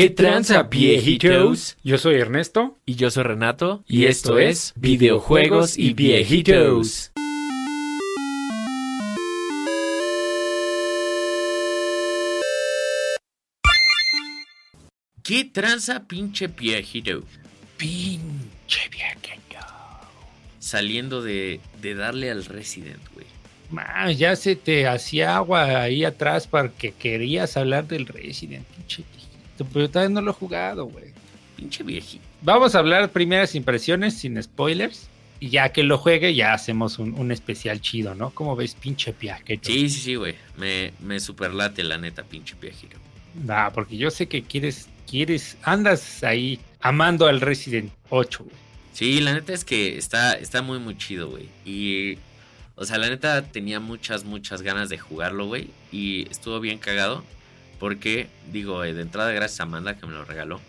¿Qué tranza, viejitos? Yo soy Ernesto. Y yo soy Renato. Y, esto es Videojuegos y Viejitos. ¿Qué tranza, pinche viejito? Pinche viejito. Saliendo de, de darle al Resident, güey. Ma, ya se te hacía agua ahí atrás porque querías hablar del Resident, pinche viejito. Pero todavía no lo he jugado, güey. Pinche viejito. Vamos a hablar primeras impresiones sin spoilers. Y ya que lo juegue, ya hacemos un, un especial chido, ¿no? ¿Cómo ves, pinche viejito? Sí, sí, sí, güey. Me, me superlate la neta, pinche viejito. Nah, porque yo sé que quieres, quieres, andas ahí amando al Resident 8, güey. Sí, la neta es que está, está muy, muy chido, güey. Y, o sea, la neta tenía muchas, muchas ganas de jugarlo, güey. Y estuvo bien cagado. Porque, digo, eh, de entrada, gracias a Amanda que me lo regaló.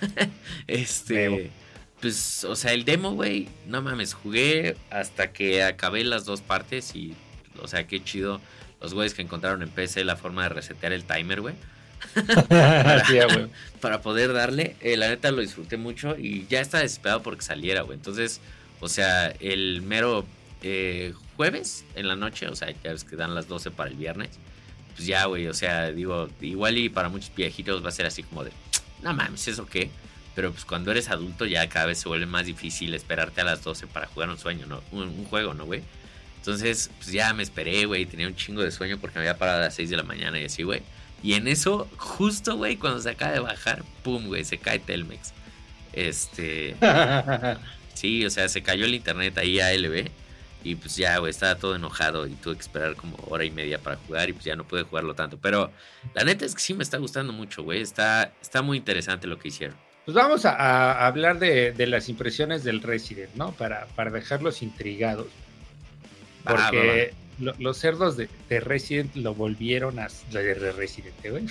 este, Demo. pues, o sea, el demo, güey, no mames, jugué hasta que acabé las dos partes. Y, o sea, qué chido los güeyes que encontraron en PC la forma de resetear el timer, güey. Sí, güey. para poder darle. Eh, la neta lo disfruté mucho y ya estaba desesperado porque saliera, güey. Entonces, o sea, el mero eh, jueves en la noche, o sea, ya ves que dan las 12 para el viernes. Pues ya, güey, o sea, digo, igual y para muchos viejitos va a ser así como de, no mames, ¿eso qué? Pero pues cuando eres adulto ya cada vez se vuelve más difícil esperarte a las 12 para jugar un sueño, ¿no? Un, un juego, ¿no, güey? Entonces, pues ya me esperé, güey, tenía un chingo de sueño porque me había parado a las 6 de la mañana y así, güey. Y en eso, justo, güey, cuando se acaba de bajar, pum, güey, se cae Telmex. Este. Sí, o sea, se cayó el internet ahí a LB. Y pues ya, güey, estaba todo enojado y tuve que esperar como hora y media para jugar y pues ya no pude jugarlo tanto. Pero la neta es que sí me está gustando mucho, güey. Está, está muy interesante lo que hicieron. Pues vamos a, a hablar de, de las impresiones del Resident, ¿no? Para, para dejarlos intrigados. Porque lo- los cerdos de, de Resident lo volvieron a... De de Resident, ¿eh, güey.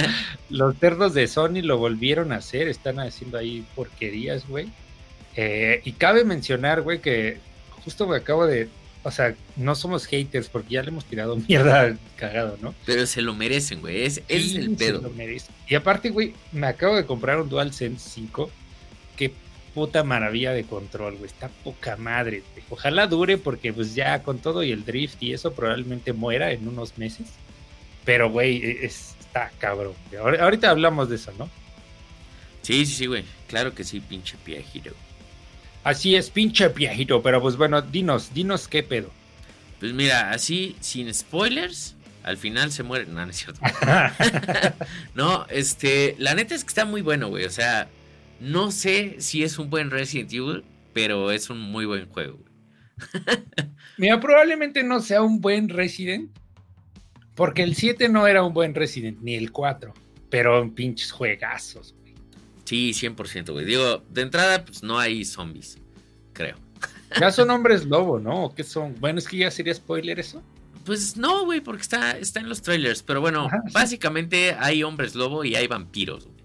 los cerdos de Sony lo volvieron a hacer. Están haciendo ahí porquerías, güey. Eh, y cabe mencionar, güey, que justo me acabo de... O sea, no somos haters porque ya le hemos tirado mierda al cagado, ¿no? Pero se lo merecen, güey. Es, el se pedo. lo. Y aparte, güey, me acabo de comprar un DualSense 5. Qué puta maravilla de control, güey. Está poca madre, güey. Ojalá dure porque pues ya con todo y el drift y eso probablemente muera en unos meses. Pero, güey, e- es- está cabrón. güey. Ahorita hablamos de eso, ¿no? Sí, sí, sí, güey. Claro que sí, pinche viejito. Así es, pinche viejito. Pero pues bueno, dinos, dinos qué pedo. Pues mira, así, sin spoilers, al final se muere. No, no es cierto. No, este, la neta es que está muy bueno, güey. O sea, no sé si es un buen Resident Evil, pero es un muy buen juego. güey. Mira, probablemente no sea un buen Resident. Porque el 7 no era un buen Resident, ni el 4. Pero pinches juegazos, güey. Sí, 100%, güey. Digo, de entrada, pues no hay zombies, creo. Ya son hombres lobo, ¿no? ¿O qué son? Bueno, es que ya sería spoiler eso. Pues no, güey, porque está, está en los trailers. Pero bueno, Ajá, sí. básicamente hay hombres lobo y hay vampiros, güey.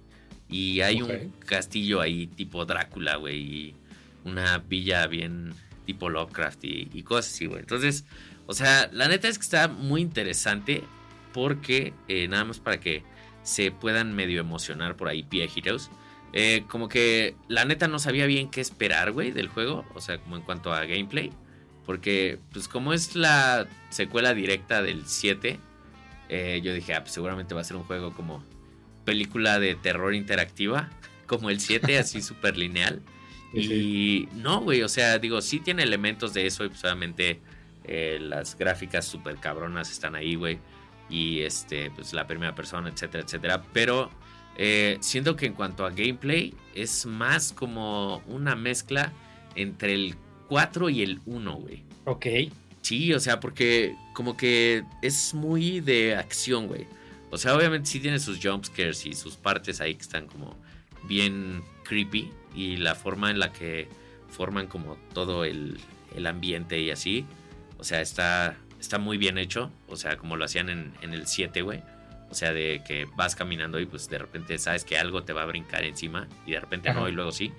Y hay un castillo ahí tipo Drácula, güey. Y una villa bien tipo Lovecraft y, y cosas así, güey. Entonces, o sea, la neta es que está muy interesante porque eh, nada más para que se puedan medio emocionar por ahí viejitos. Eh, como que la neta no sabía bien qué esperar, güey, del juego. O sea, como en cuanto a gameplay. Porque, pues como es la secuela directa del 7, eh, yo dije, ah, pues seguramente va a ser un juego como película de terror interactiva, como el 7, así súper lineal. Y no, güey, o sea, digo, sí tiene elementos de eso y pues obviamente eh, las gráficas súper cabronas están ahí, güey. Y este, pues la primera persona, etcétera, etcétera. Pero eh, siento que en cuanto a gameplay es más como una mezcla entre el 4 y el 1, güey. Ok. Sí, o sea, porque como que es muy de acción, güey. O sea, obviamente sí tiene sus jumpscares y sus partes ahí que están como bien creepy. Y la forma en la que forman como todo el, el ambiente y así. O sea, está, está muy bien hecho. O sea, como lo hacían en, en el 7, güey. O sea, de que vas caminando y pues de repente sabes que algo te va a brincar encima. Y de repente no, y luego sí.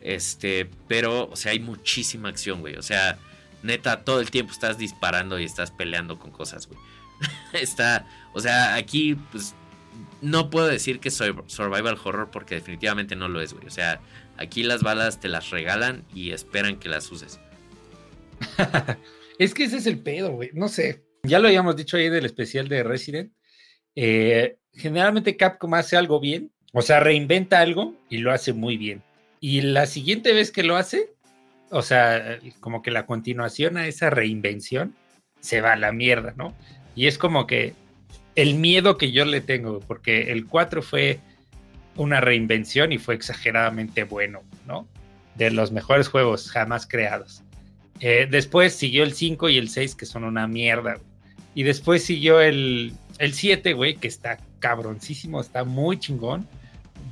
Este, pero, o sea, hay muchísima acción, güey. O sea, neta, todo el tiempo estás disparando y estás peleando con cosas, güey. Está, o sea, aquí, pues, no puedo decir que soy survival horror porque definitivamente no lo es, güey. O sea, aquí las balas te las regalan y esperan que las uses. es que ese es el pedo, güey. No sé. Ya lo habíamos dicho ahí del especial de Resident. Eh, generalmente Capcom hace algo bien, o sea, reinventa algo y lo hace muy bien. Y la siguiente vez que lo hace, o sea, como que la continuación a esa reinvención se va a la mierda, ¿no? Y es como que el miedo que yo le tengo, porque el 4 fue una reinvención y fue exageradamente bueno, ¿no? De los mejores juegos jamás creados. Eh, después siguió el 5 y el 6, que son una mierda. Y después siguió el, el 7, güey, que está cabroncísimo, está muy chingón.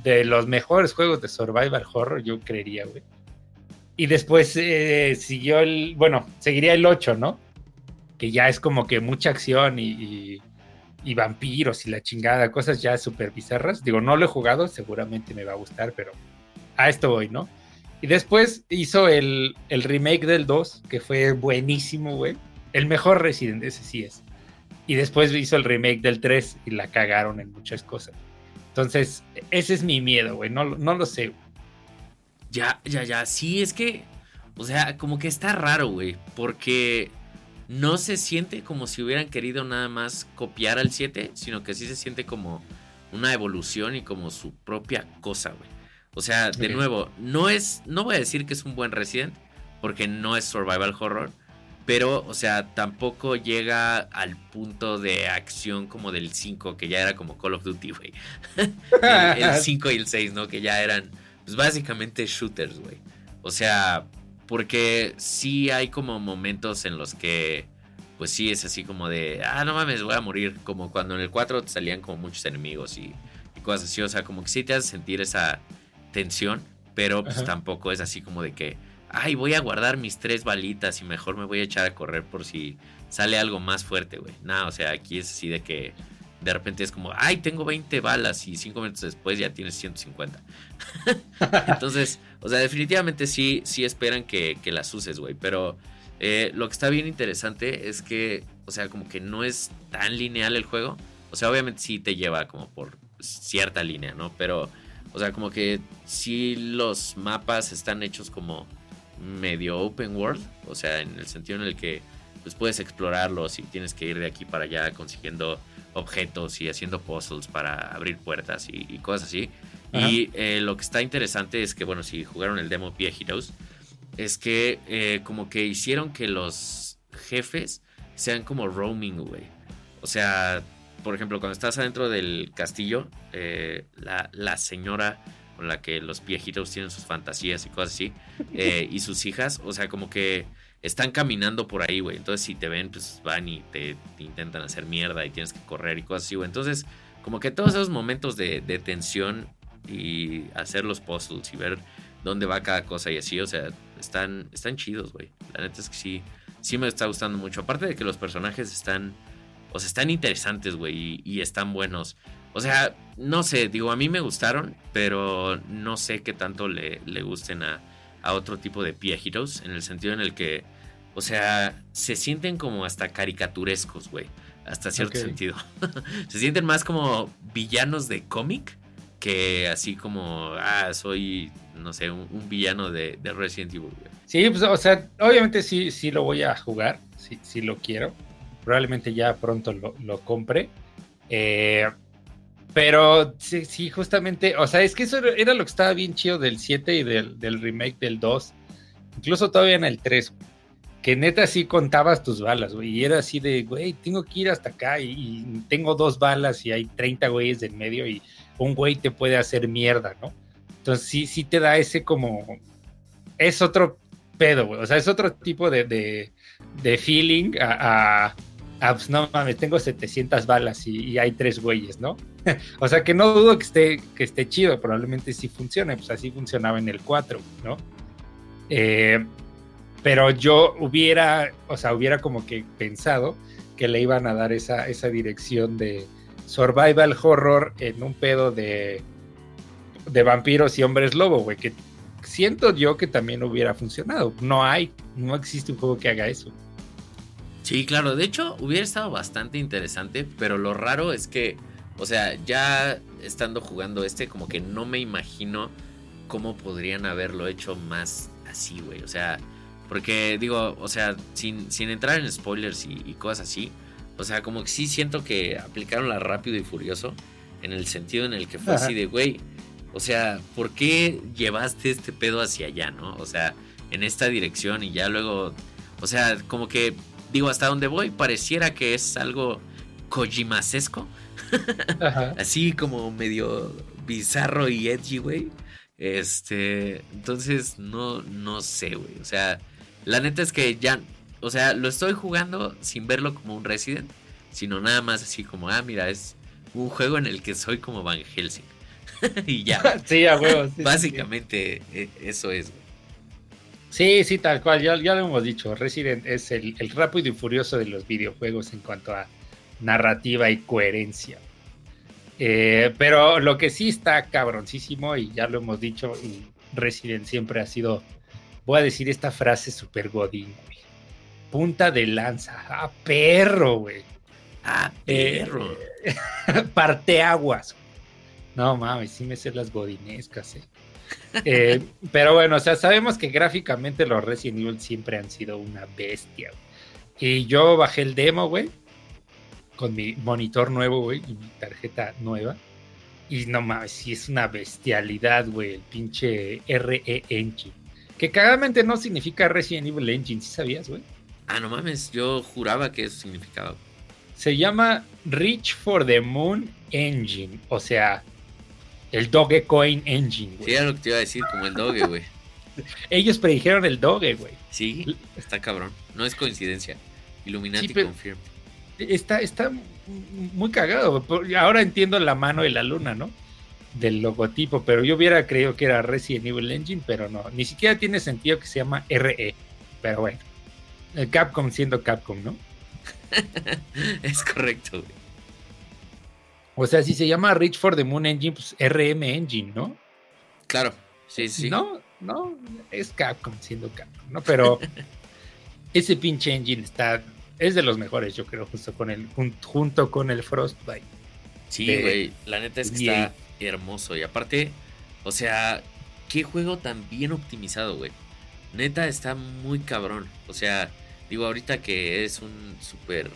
De los mejores juegos de survival horror, yo creería, güey. Y después eh, siguió el, bueno, seguiría el 8, ¿no? Que ya es como que mucha acción y, y, vampiros y la chingada, cosas ya súper bizarras. Digo, no lo he jugado, seguramente me va a gustar, pero a esto voy, ¿no? Y después hizo el, el remake del 2, que fue buenísimo, güey. El mejor Resident, ese sí es. Y después hizo el remake del 3 y la cagaron en muchas cosas. Entonces, ese es mi miedo, güey. No, no lo sé. Ya, ya, ya. Sí, es que. O sea, como que está raro, güey. Porque no se siente como si hubieran querido nada más copiar al 7, sino que sí se siente como una evolución y como su propia cosa, güey. O sea, de nuevo, no es. No voy a decir que es un buen Resident, porque no es survival horror pero, o sea, tampoco llega al punto de acción como del 5, que ya era como Call of Duty, güey. el 5 y el 6, ¿no? Que ya eran, pues básicamente shooters, güey. O sea, porque sí hay como momentos en los que, pues sí es así como de, ah, no mames, voy a morir. Como cuando en el 4 te salían como muchos enemigos y, cosas así. O sea, como que sí te hace sentir esa tensión, pero pues tampoco es así como de que ay, voy a guardar mis tres balitas y mejor me voy a echar a correr por si sale algo más fuerte, güey. Nada, o sea, aquí es así de que de repente es como, ay, tengo 20 balas y cinco minutos después ya tienes 150. Entonces, o sea, definitivamente sí, sí esperan que, las uses, güey. Pero eh, lo que está bien interesante es que, o sea, como que no es tan lineal el juego. O sea, obviamente sí te lleva como por cierta línea, ¿no? Pero, o sea, como que sí los mapas están hechos como medio open world, o sea, en el sentido en el que pues puedes explorarlos y tienes que ir de aquí para allá consiguiendo objetos y haciendo puzzles para abrir puertas y, cosas así. Y eh, lo que está interesante es que, bueno, si jugaron el demo Pia Heroes, es que eh, como que hicieron que los jefes sean como roaming, güey. O sea, por ejemplo, cuando estás adentro del castillo, eh, la, la señora con la que los viejitos tienen sus fantasías y cosas así, eh, y sus hijas, o sea, como que están caminando por ahí, güey. Entonces, si te ven, pues van y te, intentan hacer mierda y tienes que correr y cosas así, güey. Entonces, como que todos esos momentos de, tensión y hacer los puzzles y ver dónde va cada cosa y así, o sea, están, están chidos, güey. La neta es que sí, sí me está gustando mucho. Aparte de que los personajes están, o sea, están interesantes, güey, y están buenos. O sea, no sé, digo, a mí me gustaron, pero no sé qué tanto le, le gusten a, otro tipo de Heroes, en el sentido en el que, o sea, se sienten como hasta caricaturescos, güey, hasta cierto sentido. se sienten más como villanos de cómic que así como, ah, soy, no sé, un, villano de, Resident Evil, güey. Sí, pues, o sea, obviamente sí, sí lo voy a jugar, sí, sí lo quiero. Probablemente ya pronto lo, lo compre. Eh, pero sí, justamente, o sea, es que eso era lo que estaba bien chido del 7 y del, remake del 2. Incluso todavía en el 3, que neta sí contabas tus balas, güey. Y era así de, güey, tengo que ir hasta acá y, tengo dos balas y hay 30 güeyes en medio y un güey te puede hacer mierda, ¿no? Entonces sí, sí te da ese como... Es otro pedo, güey. O sea, es otro tipo de, de, feeling a ah, pues no mames, tengo 700 balas y, hay tres güeyes, ¿no? o sea que no dudo que esté, que esté chido, probablemente sí funcione, pues así funcionaba en el 4, ¿no? Eh, pero yo hubiera, o sea, hubiera como que pensado que le iban a dar esa, esa dirección de survival horror en un pedo de, de vampiros y hombres lobo, güey, que siento yo que también hubiera funcionado. No hay, no existe un juego que haga eso. Sí, claro. De hecho, hubiera estado bastante interesante, pero lo raro es que, o sea, ya estando jugando este, como que no me imagino cómo podrían haberlo hecho más así, güey. O sea, porque digo, o sea, sin, sin entrar en spoilers y, cosas así, o sea, como que sí siento que aplicaron la rápido y furioso en el sentido en el que fue así de, güey, o sea, ¿por qué llevaste este pedo hacia allá, no? O sea, en esta dirección y ya luego, o sea, como que, digo, hasta donde voy pareciera que es algo Kojimasesco. así como medio bizarro y edgy, güey. Este, entonces no, no sé, güey. O sea, la neta es que ya, o sea, lo estoy jugando sin verlo como un Resident, sino nada más así como, ah, mira, es un juego en el que soy como Van Helsing. y ya. sí, a huevo. Básicamente e, eso es, güey. Sí, sí, tal cual, ya, ya lo hemos dicho. Resident es el, el rápido y furioso de los videojuegos en cuanto a narrativa y coherencia. Eh, pero lo que sí está cabroncísimo, y ya lo hemos dicho, y Resident siempre ha sido, voy a decir esta frase super godín, güey. Punta de lanza, a perro, güey. A perro. Eh, parteaguas. No mames, sí me sé las godinescas, eh. eh. pero bueno, o sea, sabemos que gráficamente los Resident Evil siempre han sido una bestia. Y yo bajé el demo, güey con mi monitor nuevo, güey, y mi tarjeta nueva. Y no mames, sí es una bestialidad, güey, el pinche RE Engine. Que cagadamente no significa Resident Evil Engine, ¿sí sabías, güey? Ah, no mames, yo juraba que eso significaba. Se llama Reach for the Moon Engine, o sea, el Dogecoin Engine, güey. Sí, era lo que te iba a decir, como el Doge, güey. Ellos predijeron el Doge, güey. Sí, está cabrón. No es coincidencia. Illuminati sí, está, está muy cagado. Ahora entiendo la mano y la luna, ¿no? Del logotipo, pero yo hubiera creído que era Resident Evil Engine, pero no. Ni siquiera tiene sentido que se llama RE. Pero bueno, el Capcom siendo Capcom, ¿no? es correcto, O sea, si se llama Reach for the Moon Engine, pues RM Engine, ¿no? Claro, sí, sí. No, no, es Capcom siendo Capcom, ¿no? Pero ese pinche engine está es de los mejores, yo creo, justo con el, junto con el Frostbite. Sí, güey, la neta es que está hermoso. Y aparte, o sea, qué juego tan bien optimizado, güey. Neta está muy cabrón. O sea, digo, ahorita que es un super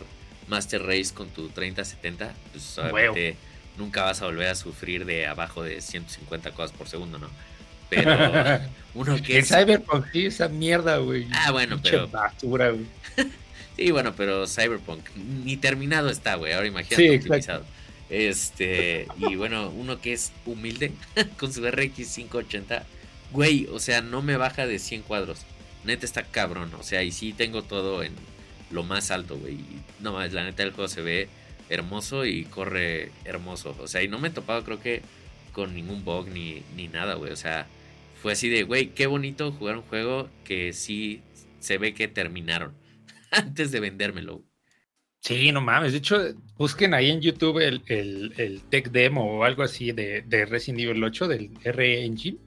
Master Race con tu 3070, pues obviamente nunca vas a volver a sufrir de abajo de 150 cosas por segundo, ¿no? Pero uno que es. Cyberpunk, sí, esa mierda, güey. Ah, bueno, pero. basura, güey. Sí, bueno, pero Cyberpunk ni terminado está, güey. Ahora imagínate optimizado. Este, y bueno, uno que es humilde con su RX 580, güey, o sea, no me baja de 100 cuadros. Neta está cabrón, o sea, y sí tengo todo en lo más alto, güey. No más, la neta el juego se ve hermoso y corre hermoso. O sea, y no me he topado, creo que con ningún bug ni, ni nada, güey. O sea, fue así de, güey, qué bonito jugar un juego que sí se ve que terminaron. antes de vendérmelo. Sí, no mames. De hecho, busquen ahí en YouTube el, el, tech demo o algo así de, de, Resident Evil 8 del RE Engine.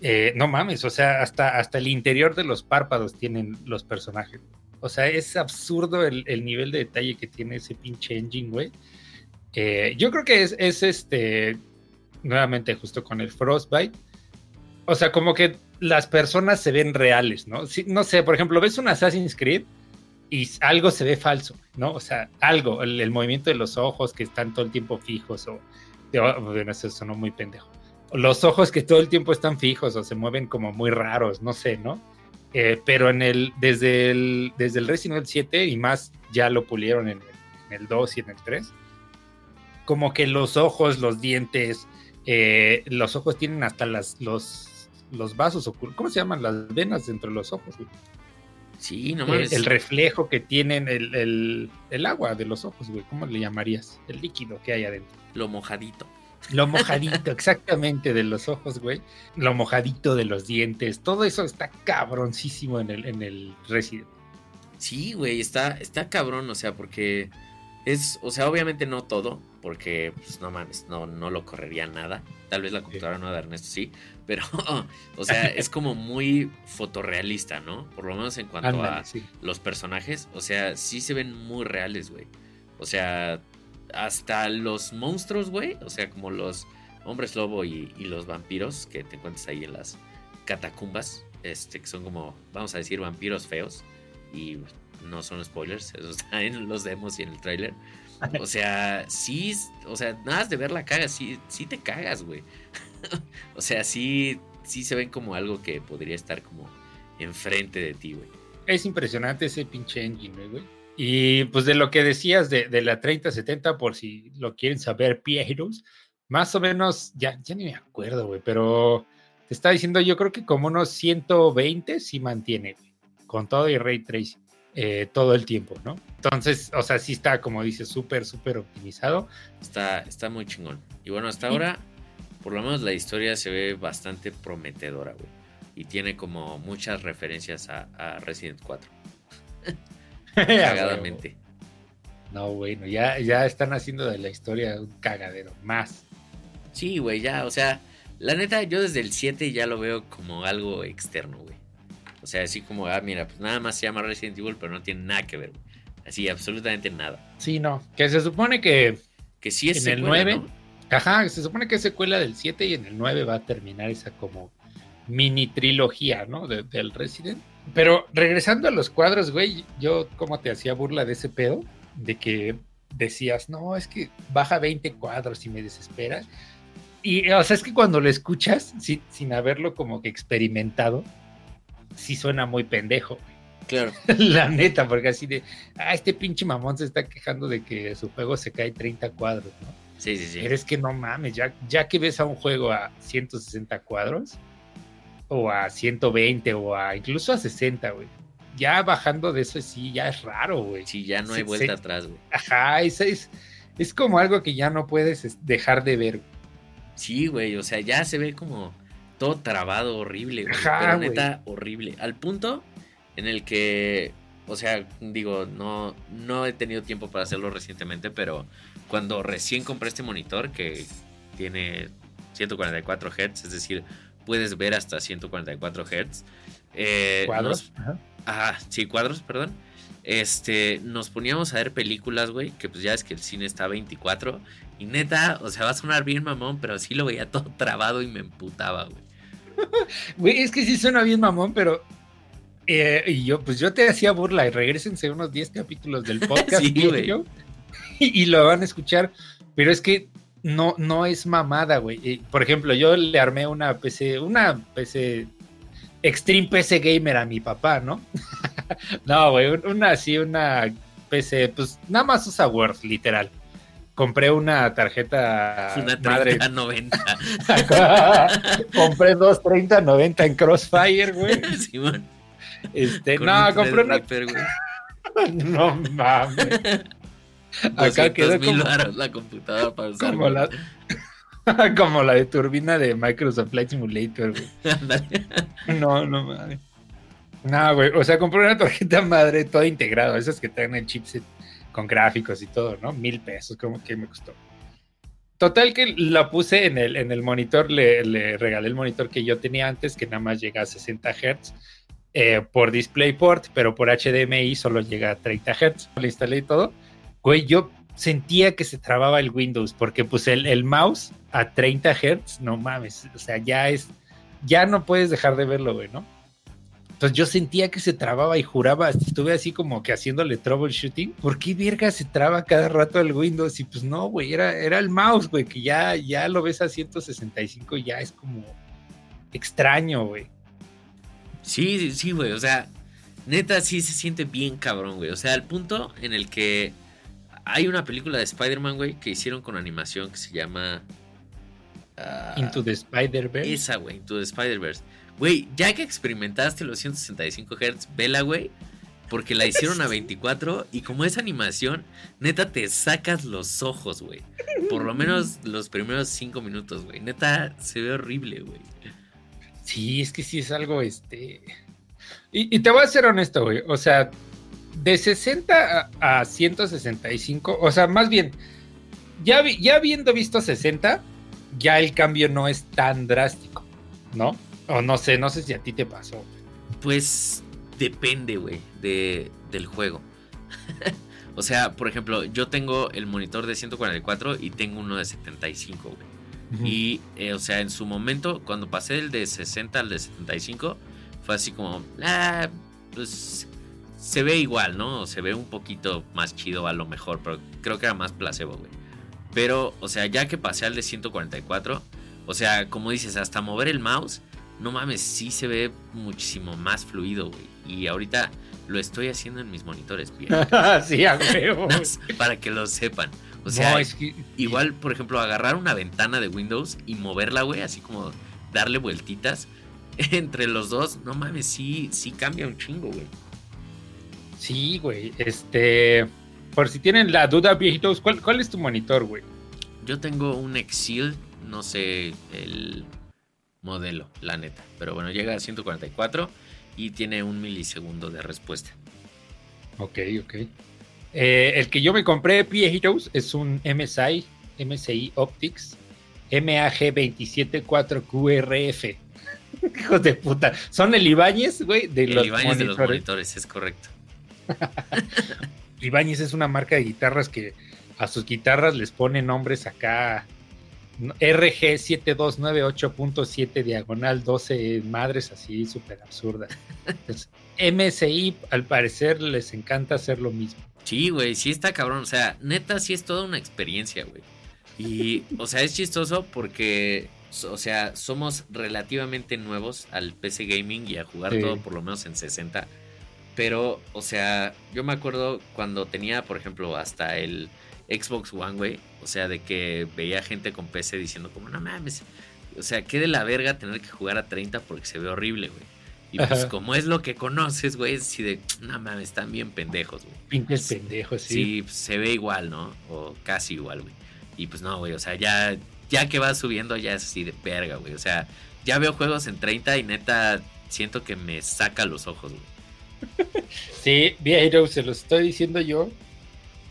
Eh, no mames, o sea, hasta, hasta el interior de los párpados tienen los personajes. O sea, es absurdo el, nivel de detalle que tiene ese pinche engine, güey. Eh, yo creo que es, es este, nuevamente justo con el Frostbite. O sea, como que las personas se ven reales, ¿no? no sé, por ejemplo, ves un Assassin's Creed y algo se ve falso, ¿no? O sea, algo, el, movimiento de los ojos que están todo el tiempo fijos o, bueno, eso sonó muy pendejo. Los ojos que todo el tiempo están fijos o se mueven como muy raros, no sé, ¿no? Eh, pero en el, desde el, desde el Resident Evil 7 y más ya lo pulieron en el, 2 y en el 3, como que los ojos, los dientes, eh, los ojos tienen hasta las, los, los vasos ¿cómo se llaman? Las venas dentro de los ojos, güey. Sí, no mames. El, reflejo que tienen el, agua de los ojos, güey. ¿Cómo le llamarías? El líquido que hay adentro. Lo mojadito. Lo mojadito, exactamente, de los ojos, güey. Lo mojadito de los dientes. Todo eso está cabroncísimo en el, en el Resident. Sí, güey, está, está cabrón, o sea, porque es, o sea, obviamente no todo, porque, pues, no mames, no, no lo correría nada. Tal vez la computadora no de Ernesto sí, pero, o sea, es como muy fotorrealista, ¿no? Por lo menos en cuanto a los personajes, o sea, sí se ven muy reales, güey. O sea, hasta los monstruos, güey, o sea, como los hombres lobo y, y, los vampiros que te encuentras ahí en las catacumbas, este, que son como, vamos a decir, vampiros feos, y no son spoilers, eso está en los demos y en el tráiler. O sea, sí, o sea, nada de ver la caga, sí, sí te cagas, güey. o sea, sí, sí se ven como algo que podría estar como enfrente de ti, güey. Es impresionante ese pinche engine, güey. Y pues de lo que decías de, de la 3070, por si lo quieren saber, Pieros, más o menos, ya, ya ni me acuerdo, güey, pero te estaba diciendo, yo creo que como unos 120 sí mantiene, güey, con todo y ray tracing. Eh, todo el tiempo, ¿no? Entonces, o sea, sí está, como dices, súper, súper optimizado. Está, está muy chingón. Y bueno, hasta ahora, por lo menos la historia se ve bastante prometedora, güey. Y tiene como muchas referencias a, Resident 4. Cagadamente. No, bueno, ya, ya están haciendo de la historia un cagadero más. Sí, güey, ya, o sea, la neta, yo desde el 7 ya lo veo como algo externo, güey. O sea, así como, ah, mira, pues nada más se llama Resident Evil, pero no tiene nada que ver. Así, absolutamente nada. Sí, no. Que se supone que. Que sí es En el 9. Ajá, se supone que es secuela del 7 y en el 9 va a terminar esa como mini trilogía, ¿no? del Resident. Pero regresando a los cuadros, güey, yo como te hacía burla de ese pedo, de que decías, no, es que baja 20 cuadros y me desesperas. Y, o sea, es que cuando lo escuchas, sin, sin haberlo como que experimentado, sí suena muy pendejo. Claro. La neta, porque así de, ah, este pinche mamón se está quejando de que su juego se cae 30 cuadros, ¿no? Sí, sí, sí. Pero que no mames, ya, ya que ves a un juego a 160 cuadros, o a 120, o a incluso a 60, güey. Ya bajando de eso, sí, ya es raro, güey. Sí, ya no hay vuelta atrás, güey. Ajá, es, es, es como algo que ya no puedes dejar de ver. Sí, güey, o sea, ya se ve como todo trabado, horrible, pero neta horrible. Al punto en el que, o sea, digo, no, no he tenido tiempo para hacerlo recientemente, pero cuando recién compré este monitor que tiene 144 Hz, es decir, puedes ver hasta 144 Hz. Eh, ¿Cuadros? ajá, sí, cuadros, perdón. Este, nos poníamos a ver películas, güey, que pues ya es que el cine está a 24. Y neta, o sea, va a sonar bien mamón, pero sí lo veía todo trabado y me emputaba, güey. Güey, es que sí suena bien mamón, pero. Eh, y yo, pues yo te hacía burla y regresense unos 10 capítulos del podcast y, lo van a escuchar, pero es que no, no es mamada, güey. Por ejemplo, yo le armé una PC, una PC Extreme PC Gamer a mi papá, ¿no? no, güey, una así, una PC, pues nada más usa Word, literal compré una tarjeta una 3090. compré dos 3090 en Crossfire, güey. Sí, Este, no, compré una. no mames. Acá quedó como la computadora para usar. Como la, como la de turbina de Microsoft Flight Simulator, güey. no, no mames. No, güey. O sea, compré una tarjeta madre toda integrada, esas que traen el chipset con gráficos y todo, ¿no? Mil pesos, como que me costó. Total que la puse en el, en el monitor, le, regalé el monitor que yo tenía antes, que nada más llega a 60 Hz eh, por DisplayPort, pero por HDMI solo llega a 30 Hz. Le instalé y todo. Güey, yo sentía que se trababa el Windows, porque puse el, el mouse a 30 Hz, no mames, o sea, ya es, ya no puedes dejar de verlo, güey, ¿no? Entonces yo sentía que se trababa y juraba, estuve así como que haciéndole troubleshooting. ¿Por qué verga se traba cada rato el Windows? Y pues no, güey, era, era el mouse, güey, que ya, ya lo ves a 165 y ya es como extraño, güey. Sí, sí, güey, o sea, neta sí se siente bien cabrón, güey. O sea, al punto en el que hay una película de Spider-Man, güey, que hicieron con animación que se llama... Ah, Into the Spider-Verse. Esa, güey, Into the Spider-Verse Güey, ya que experimentaste los 165 Hz, vela, güey. Porque la hicieron a 24 y como es animación, neta te sacas los ojos, güey. Por lo menos los primeros 5 minutos, güey. Neta se ve horrible, güey. Sí, es que sí es algo, este... Y, te voy a ser honesto, güey. O sea, de 60 a, 165, o sea, más bien, ya, ya habiendo visto 60, ya el cambio no es tan drástico, ¿no? O no sé, no sé si a ti te pasó. Pues depende, güey, de, del juego. O sea, por ejemplo, yo tengo el monitor de 144 y tengo uno de 75, güey. Y, eh, o sea, en su momento, cuando pasé del de 60 al de 75, fue así como, ah, pues se ve igual, ¿no? Se ve un poquito más chido a lo mejor, pero creo que era más placebo, güey. Pero, o sea, ya que pasé al de 144, o sea, como dices, hasta mover el mouse, no mames, sí se ve muchísimo más fluido, güey. Y ahorita lo estoy haciendo en mis monitores, bien. sí, a huevo. Para que lo sepan. O sea, igual, por ejemplo, agarrar una ventana de Windows y moverla, güey, así como darle vueltitas entre los dos, no mames, sí, sí cambia un chingo, güey. Sí, güey. Este. Por si tienen la duda, viejitos, ¿cuál, cuál es tu monitor, güey? Yo tengo un Exil, no sé el modelo, la neta. Pero bueno, llega a 144 y tiene un milisegundo de respuesta. Ok, ok. Eh, el que yo me compré, viejitos, es un MSI, MSI Optics MAG274QRF. Hijos de puta. Son el Ibáñez, güey, de, los de los monitores, es correcto. Ibáñez es una marca de guitarras que a sus guitarras les pone nombres acá. RG7298.7 diagonal 12 madres así súper absurdas. MSI al parecer les encanta hacer lo mismo. Sí, güey, sí está cabrón. O sea, neta sí es toda una experiencia, güey. Y, o sea, es chistoso porque, o sea, somos relativamente nuevos al PC Gaming y a jugar todo por lo menos en 60 pero, o sea, yo me acuerdo cuando tenía, por ejemplo, hasta el Xbox One, güey. O sea, de que veía gente con PC diciendo como, no mames. O sea, qué de la verga tener que jugar a 30 porque se ve horrible, güey. Y pues como es lo que conoces, güey, es así de, no mames, están bien pendejos, güey. Pinches pendejos, sí. Sí, pues, se ve igual, ¿no? O casi igual, güey. Y pues no, güey, o sea, ya, ya que va subiendo ya es así de verga, güey. O sea, ya veo juegos en 30 y neta siento que me saca los ojos, güey. Sí, viejo, se lo estoy diciendo yo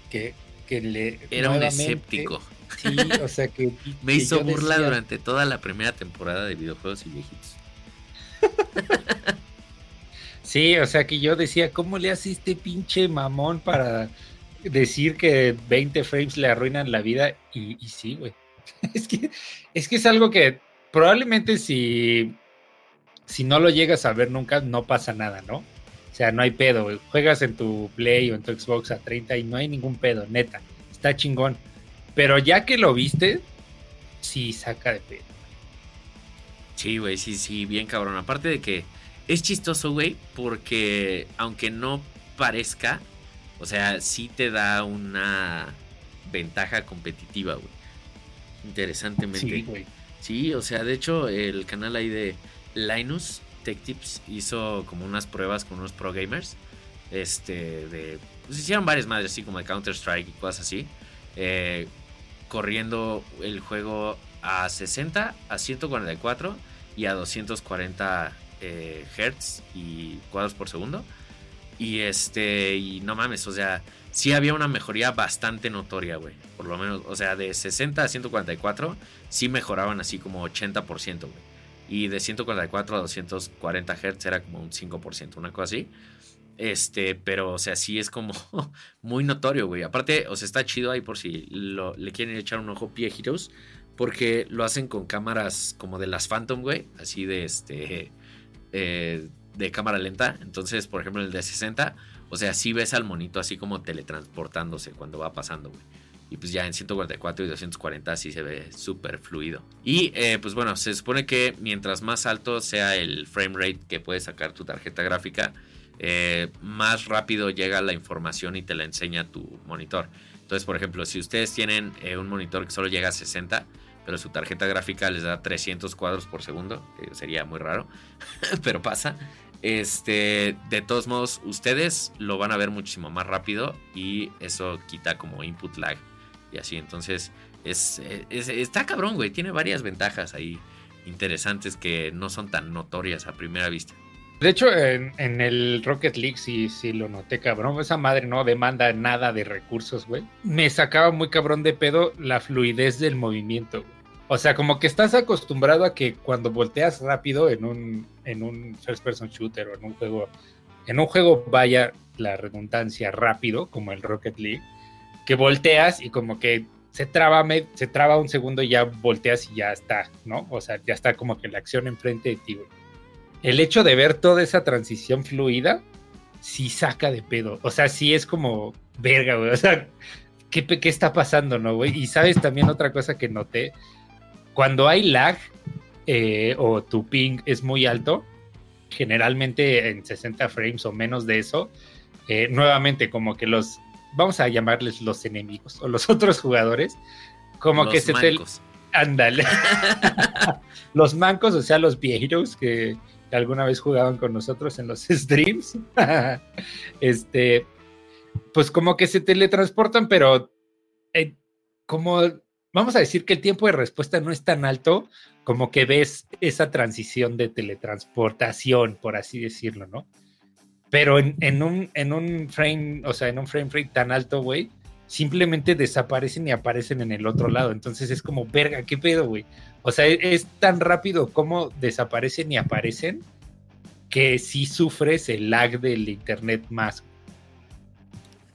que, que le. Era un escéptico. Sí, o sea que. Me hizo burla durante toda la primera temporada de videojuegos y viejitos. Sí, o sea que yo decía, ¿cómo le hace este pinche mamón para decir que 20 frames le arruinan la vida? Y, sí, güey. Es que, es que es algo que probablemente si, si no lo llegas a ver nunca, no pasa nada, ¿no? O sea, no hay pedo, Juegas en tu Play o en tu Xbox a 30 y no hay ningún pedo, neta. Está chingón. Pero ya que lo viste, sí saca de pedo. Sí, güey, sí, sí, bien cabrón. Aparte de que es chistoso, güey, porque aunque no parezca, o sea, sí te da una ventaja competitiva, güey. Interesantemente. Sí, güey. Sí, o sea, de hecho, el canal ahí de Linus Tech Tips hizo como unas pruebas con unos pro gamers. Este, de. Pues hicieron varias madres, así como de Counter-Strike y cosas así. Eh, corriendo el juego a 60, a 144 y a 240 eh, Hz y cuadros por segundo. Y este, y no mames, o sea, sí había una mejoría bastante notoria, güey. Por lo menos, o sea, de 60 a 144, sí mejoraban así como 80%, güey y de 144 a 240 Hz era como un 5%, una cosa así. Este, pero, o sea, sí es como muy notorio, güey. Aparte, o sea, está chido ahí por si le quieren echar un ojo pie porque lo hacen con cámaras como de las Phantom, güey, así de este, eh, de cámara lenta. Entonces, por ejemplo, el de 60, o sea, sí ves al monito así como teletransportándose cuando va pasando, güey. Y pues ya en 144 y 240 sí se ve súper fluido. Y eh, pues bueno, se supone que mientras más alto sea el frame rate que puede sacar tu tarjeta gráfica, eh, más rápido llega la información y te la enseña tu monitor. Entonces, por ejemplo, si ustedes tienen un monitor que solo llega a 60, pero su tarjeta gráfica les da 300 cuadros por segundo, que sería muy raro, pero pasa. Este, de todos modos, ustedes lo van a ver muchísimo más rápido y eso quita como input lag y así. Entonces, es, está cabrón, güey. Tiene varias ventajas ahí interesantes que no son tan notorias a primera vista. De hecho, en, el Rocket League sí, sí lo noté, cabrón. Esa madre no demanda nada de recursos, güey. Me sacaba muy cabrón de pedo la fluidez del movimiento, O sea, como que estás acostumbrado a que cuando volteas rápido en un, en un first person shooter o en un juego, en un juego vaya, la redundancia, rápido, como el Rocket League, que volteas y como que se traba, se traba un segundo y ya volteas y ya está, ¿no? O sea, ya está como que la acción enfrente de ti, güey. El hecho de ver toda esa transición fluida, sí saca de pedo. O sea, sí es como, verga, güey. O sea, ¿qué, qué está pasando, no, güey? Y sabes también otra cosa que noté, cuando hay lag eh, o tu ping es muy alto, generalmente en 60 frames o menos de eso, eh, nuevamente como que los, vamos a llamarles los enemigos o los otros jugadores, como que se te... Ándale. los mancos, o sea, los viejos que, alguna vez jugaban con nosotros en los streams, este, pues como que se teletransportan, pero eh, como vamos a decir que el tiempo de respuesta no es tan alto como que ves esa transición de teletransportación, por así decirlo, ¿no? Pero en, un, en un frame, o sea, en un frame rate tan alto, güey, simplemente desaparecen y aparecen en el otro lado. Entonces es como, verga, ¿qué pedo, güey? O sea, es tan rápido como desaparecen y aparecen que sí sufres el lag del internet más.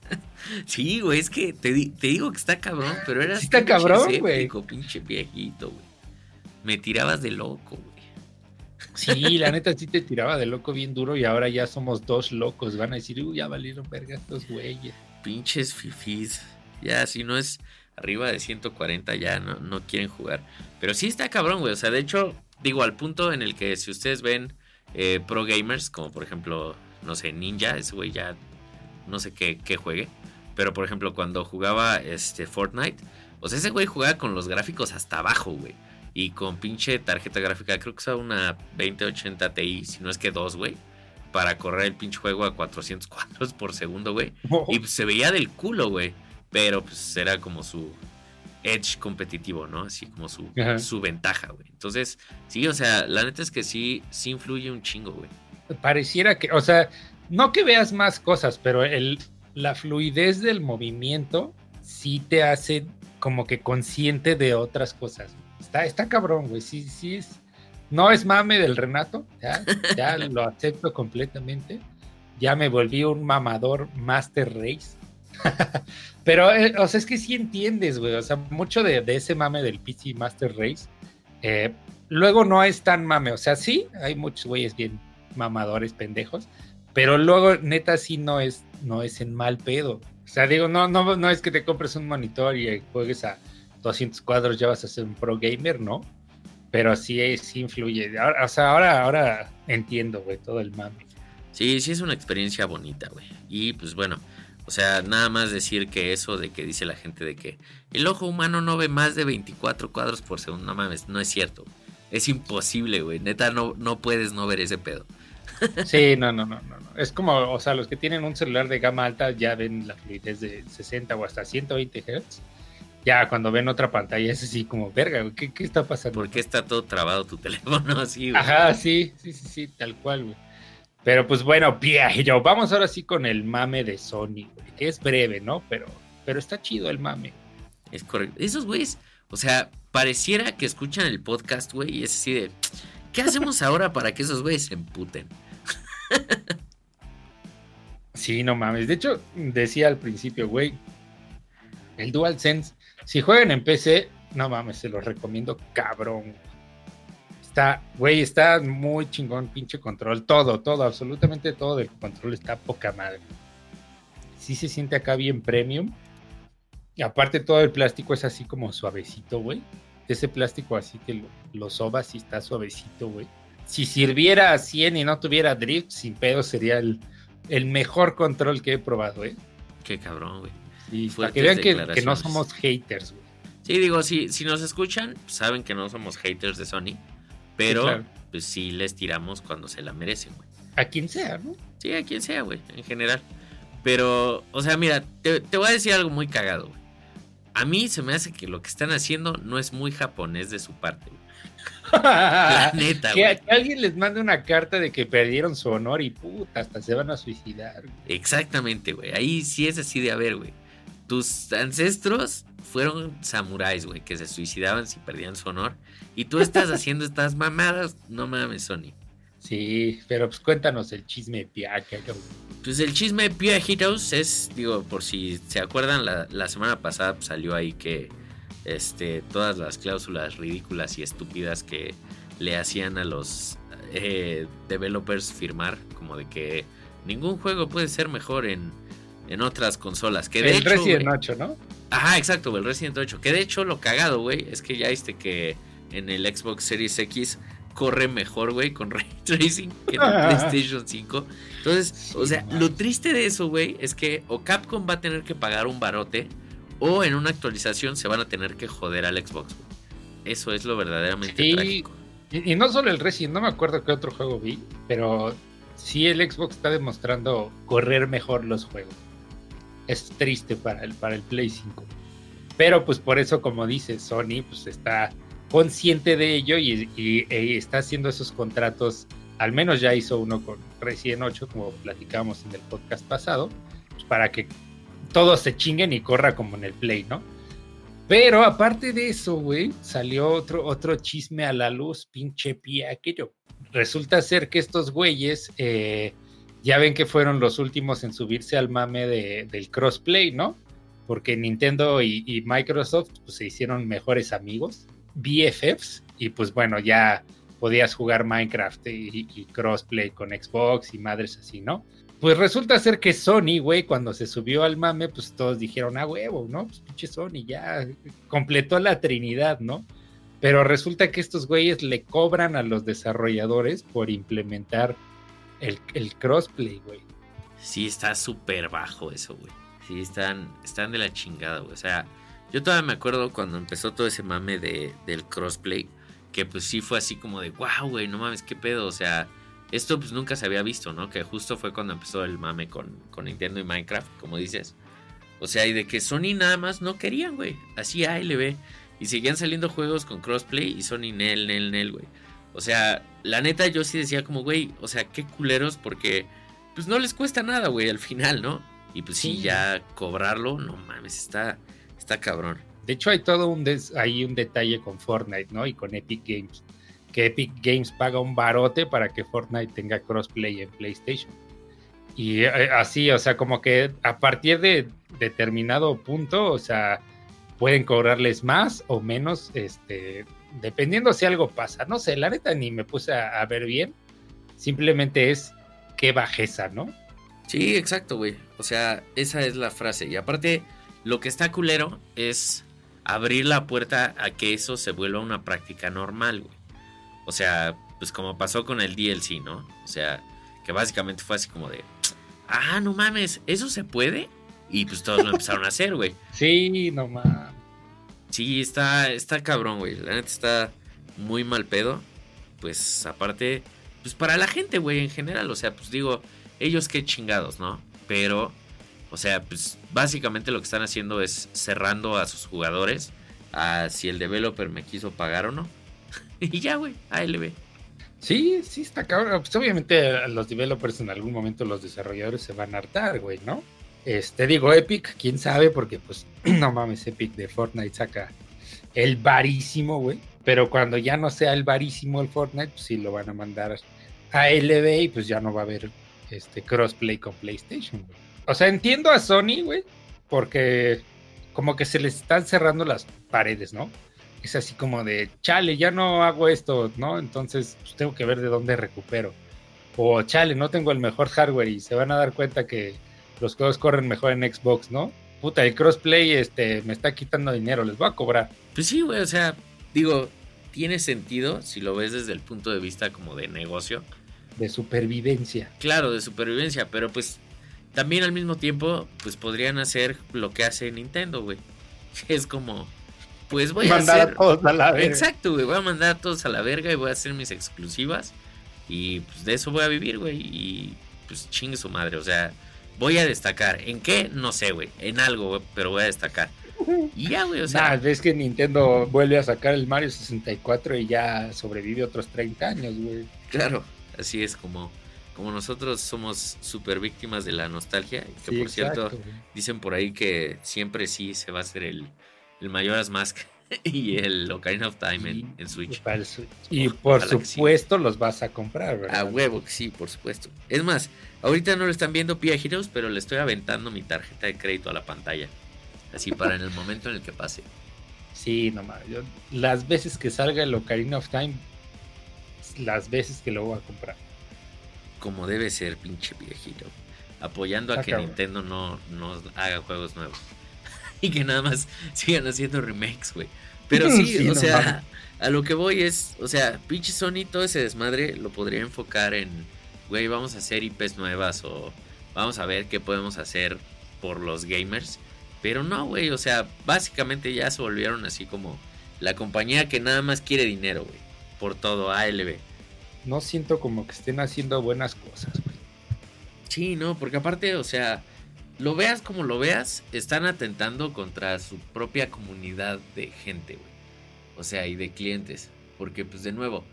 Sí, güey, es que te, digo que está cabrón, pero era. Sí está cabrón, güey. pinche viejito, güey. Me tirabas de loco, güey. Sí, la neta sí te tiraba de loco bien duro y ahora ya somos dos locos. Van a decir, uy, ya valieron verga estos güeyes. Pinches fifis. Ya, si no es arriba de 140, ya no, no quieren jugar. Pero sí está cabrón, güey. O sea, de hecho, digo, al punto en el que si ustedes ven eh, pro gamers, como por ejemplo, no sé, Ninja, ese güey ya no sé qué, qué juegue. Pero por ejemplo, cuando jugaba este Fortnite, o sea, ese güey jugaba con los gráficos hasta abajo, güey. Y con pinche tarjeta gráfica, creo que usaba una 2080 Ti, si no es que dos, güey. Para correr el pinche juego a 400 cuadros por segundo, güey. Y se veía del culo, güey. Pero pues era como su edge competitivo, ¿no? Así como su, su ventaja, güey. Entonces, sí, o sea, la neta es que sí, sí influye un chingo, güey. Pareciera que, o sea, no que veas más cosas, pero el, la fluidez del movimiento sí te hace como que consciente de otras cosas. Está, está cabrón, güey. Sí, sí es. No es mame del Renato, ya, ya lo acepto completamente. Ya me volví un mamador Master Race. Pero, eh, o sea, es que sí entiendes, güey. O sea, mucho de, ese mame del PC Master Race. Eh, luego no es tan mame. O sea, sí, hay muchos güeyes bien mamadores pendejos. Pero luego, neta, sí no es, no es en mal pedo. O sea, digo, no, no, no es que te compres un monitor y juegues a 200 cuadros, ya vas a ser un pro gamer, ¿no? Pero sí, sí influye. o sea, ahora, ahora entiendo, güey, todo el mame. Sí, sí es una experiencia bonita, güey. Y pues bueno, o sea, nada más decir que eso de que dice la gente de que el ojo humano no ve más de 24 cuadros por segundo, no mames, no es cierto. Es imposible, güey. Neta, no, no puedes no ver ese pedo. Sí, no, no, no, no. Es como, o sea, los que tienen un celular de gama alta ya ven la fluidez de 60 o hasta 120 Hz. Ya cuando ven otra pantalla es así como, verga, ¿qué, qué está pasando? ¿Por qué está todo trabado tu teléfono así, güey? Ajá, sí, sí, sí, sí, tal cual, güey. Pero pues bueno, yo vamos ahora sí con el mame de Sony, güey, que es breve, ¿no? Pero, pero está chido el mame. Es correcto. Esos güeyes, o sea, pareciera que escuchan el podcast, güey, y es así de, ¿qué hacemos ahora para que esos güeyes se emputen? Sí, no mames. De hecho, decía al principio, güey, el DualSense, si juegan en PC, no mames, se los recomiendo cabrón. Está, güey, está muy chingón, pinche control. Todo, todo, absolutamente todo del control está poca madre. Sí se siente acá bien premium. Y aparte todo el plástico es así como suavecito, güey. Ese plástico así que lo, lo sobas y está suavecito, güey si sirviera a 100 y no tuviera drift, sin pedo sería el, el mejor control que he probado, ¿eh? Qué cabrón, güey. Sí, para que vean que, no somos haters, güey. Sí, digo, si, si nos escuchan, saben que no somos haters de Sony, pero pues sí les tiramos cuando se la merecen, güey. A quien sea, ¿no? Sí, a quien sea, güey, en general. Pero, o sea, mira, te, te voy a decir algo muy cagado, güey. A mí se me hace que lo que están haciendo no es muy japonés de su parte, güey. que, alguien les mande una carta de que perdieron su honor y puta, hasta se van a suicidar. Exactamente, güey. Ahí sí es así de a ver, güey. Tus ancestros fueron samuráis, güey, que se suicidaban si perdían su honor. Y tú estás haciendo estas mamadas, no mames, Sony. Sí, pero pues cuéntanos el chisme piaca, pues el chisme de Pia Heroes es, digo, por si se acuerdan, la, semana pasada salió ahí que este, todas las cláusulas ridículas y estúpidas que le hacían a los eh, developers firmar, como de que ningún juego puede ser mejor en, en otras consolas. Que de el Resident 8, ¿no? Ajá, exacto, el Resident 8. Que de hecho lo cagado, güey, es que ya viste que en el Xbox Series X corre mejor, güey, con ray tracing que en el PlayStation 5. Entonces, o sea, lo triste de eso, güey, es que o Capcom va a tener que pagar un barote o en una actualización se van a tener que joder al Xbox. Eso es lo verdaderamente trágico. Y, no solo el Resident, no me acuerdo qué otro juego vi, pero sí el Xbox está demostrando correr mejor los juegos. Es triste para el, para el Play 5. Pero pues por eso, como dice Sony, pues está consciente de ello y, e está haciendo esos contratos. Al menos ya hizo uno con Resident 8, como platicábamos en el podcast pasado, pues, para que todos se chinguen y corra como en el Play, ¿no? Pero aparte de eso, güey, salió otro, otro chisme a la luz, pinche pie aquello. Resulta ser que estos güeyes, eh, ya ven que fueron los últimos en subirse al mame del crossplay, ¿no? Porque Nintendo y, Microsoft pues, se hicieron mejores amigos. BFFs y pues bueno, ya podías jugar Minecraft y, crossplay con Xbox y madres así, ¿no? Pues resulta ser que Sony, güey, cuando se subió al mame, pues todos dijeron, ah, huevo, ¿no? Pues pinche Sony ya completó la trinidad, ¿no? Pero resulta que estos güeyes le cobran a los desarrolladores por implementar el, el crossplay, güey. Sí, está súper bajo eso, güey. Sí, están, están de la chingada, güey. O sea, yo todavía me acuerdo cuando empezó todo ese mame de, del crossplay, que pues sí fue así como de, wow, güey, no mames, qué pedo, o sea, esto pues nunca se había visto, ¿no? Que justo fue cuando empezó el mame con, con Nintendo y Minecraft, como dices. O sea, y de que Sony nada más no querían, güey, así ALB. Y seguían saliendo juegos con crossplay y Sony nel, nel, nel, güey. O sea, la neta yo sí decía como, güey, o sea, qué culeros porque pues no les cuesta nada, güey, al final, ¿no? Y pues sí, ya cobrarlo, no mames, está Está cabrón. De hecho, hay todo un, hay un detalle con Fortnite, ¿no? Y con Epic Games. Que Epic Games paga un barote para que Fortnite tenga crossplay en PlayStation. Y eh, así, o sea, como que a partir de determinado punto, o sea, pueden cobrarles más o menos, este, dependiendo si algo pasa. No sé, la neta ni me puse a, a ver bien. Simplemente es qué bajeza, ¿no? Sí, exacto, güey. O sea, esa es la frase. Y aparte, lo que está culero es abrir la puerta a que eso se vuelva una práctica normal, güey. O sea, pues como pasó con el DLC, ¿no? O sea, que básicamente fue así como de, ah, no mames, ¿eso se puede? Y pues todos lo empezaron a hacer, güey. Sí, no mames. Sí, está, está cabrón, güey. La neta está muy mal pedo. Pues aparte, pues para la gente, güey, en general. O sea, pues digo, ellos qué chingados, ¿no? Pero o sea, pues básicamente lo que están haciendo es cerrando a sus jugadores a si el developer me quiso pagar o no. y ya, güey, ALB. Sí, sí, está cabrón. Pues obviamente los developers en algún momento, los desarrolladores se van a hartar, güey, ¿no? Este, digo, Epic, quién sabe, porque pues no mames, Epic de Fortnite saca el varísimo, güey. Pero cuando ya no sea el varísimo el Fortnite, pues sí lo van a mandar a LB y pues ya no va a haber este crossplay con PlayStation, güey. O sea, entiendo a Sony, güey, porque como que se les están cerrando las paredes, ¿no? Es así como de, chale, ya no hago esto, ¿no? Entonces pues, tengo que ver de dónde recupero. O chale, no tengo el mejor hardware y se van a dar cuenta que los juegos corren mejor en Xbox, ¿no? Puta, el crossplay este, me está quitando dinero, les voy a cobrar. Pues sí, güey, o sea, digo, tiene sentido si lo ves desde el punto de vista como de negocio. De supervivencia. Claro, de supervivencia, pero pues también al mismo tiempo, pues podrían hacer lo que hace Nintendo, güey. Es como, pues voy a mandar a todos a la verga. Exacto, güey. Voy a mandar a todos a la verga y voy a hacer mis exclusivas. Y pues de eso voy a vivir, güey. Y pues chingue su madre. O sea, voy a destacar. ¿En qué? No sé, güey. En algo, güey, pero voy a destacar. Y ya, güey, o sea. Nah, ves que Nintendo vuelve a sacar el Mario 64 y ya sobrevive otros 30 años, güey. Claro, así es como como nosotros somos súper víctimas de la nostalgia, que por cierto dicen por ahí que siempre sí se va a hacer el, el Mayoras Mask y el Ocarina of Time en, Switch. Y por supuesto los vas a comprar, ¿verdad? A huevo, sí, por supuesto. Es más, ahorita no lo están viendo Pia Heroes, pero le estoy aventando mi tarjeta de crédito a la pantalla. Así para en el momento en el que pase. Sí, nomás. Yo, las veces que salga el Ocarina of Time, las veces que lo voy a comprar. Como debe ser, pinche viejito. Apoyando a que Nintendo no, no haga juegos nuevos. Y que nada más sigan haciendo remakes, güey. Pero sí, o sea, a lo que voy es, o sea, pinche Sony, todo ese desmadre lo podría enfocar en, güey, vamos a hacer IPs nuevas o vamos a ver qué podemos hacer por los gamers. Pero no, güey, o sea, básicamente ya se volvieron así como la compañía que nada más quiere dinero, güey, por todo, ALB. No siento como que estén haciendo buenas cosas, güey. Sí, no, porque aparte, o sea, lo veas como lo veas, están atentando contra su propia comunidad de gente, güey. O sea, y de clientes. Porque, pues, de nuevo,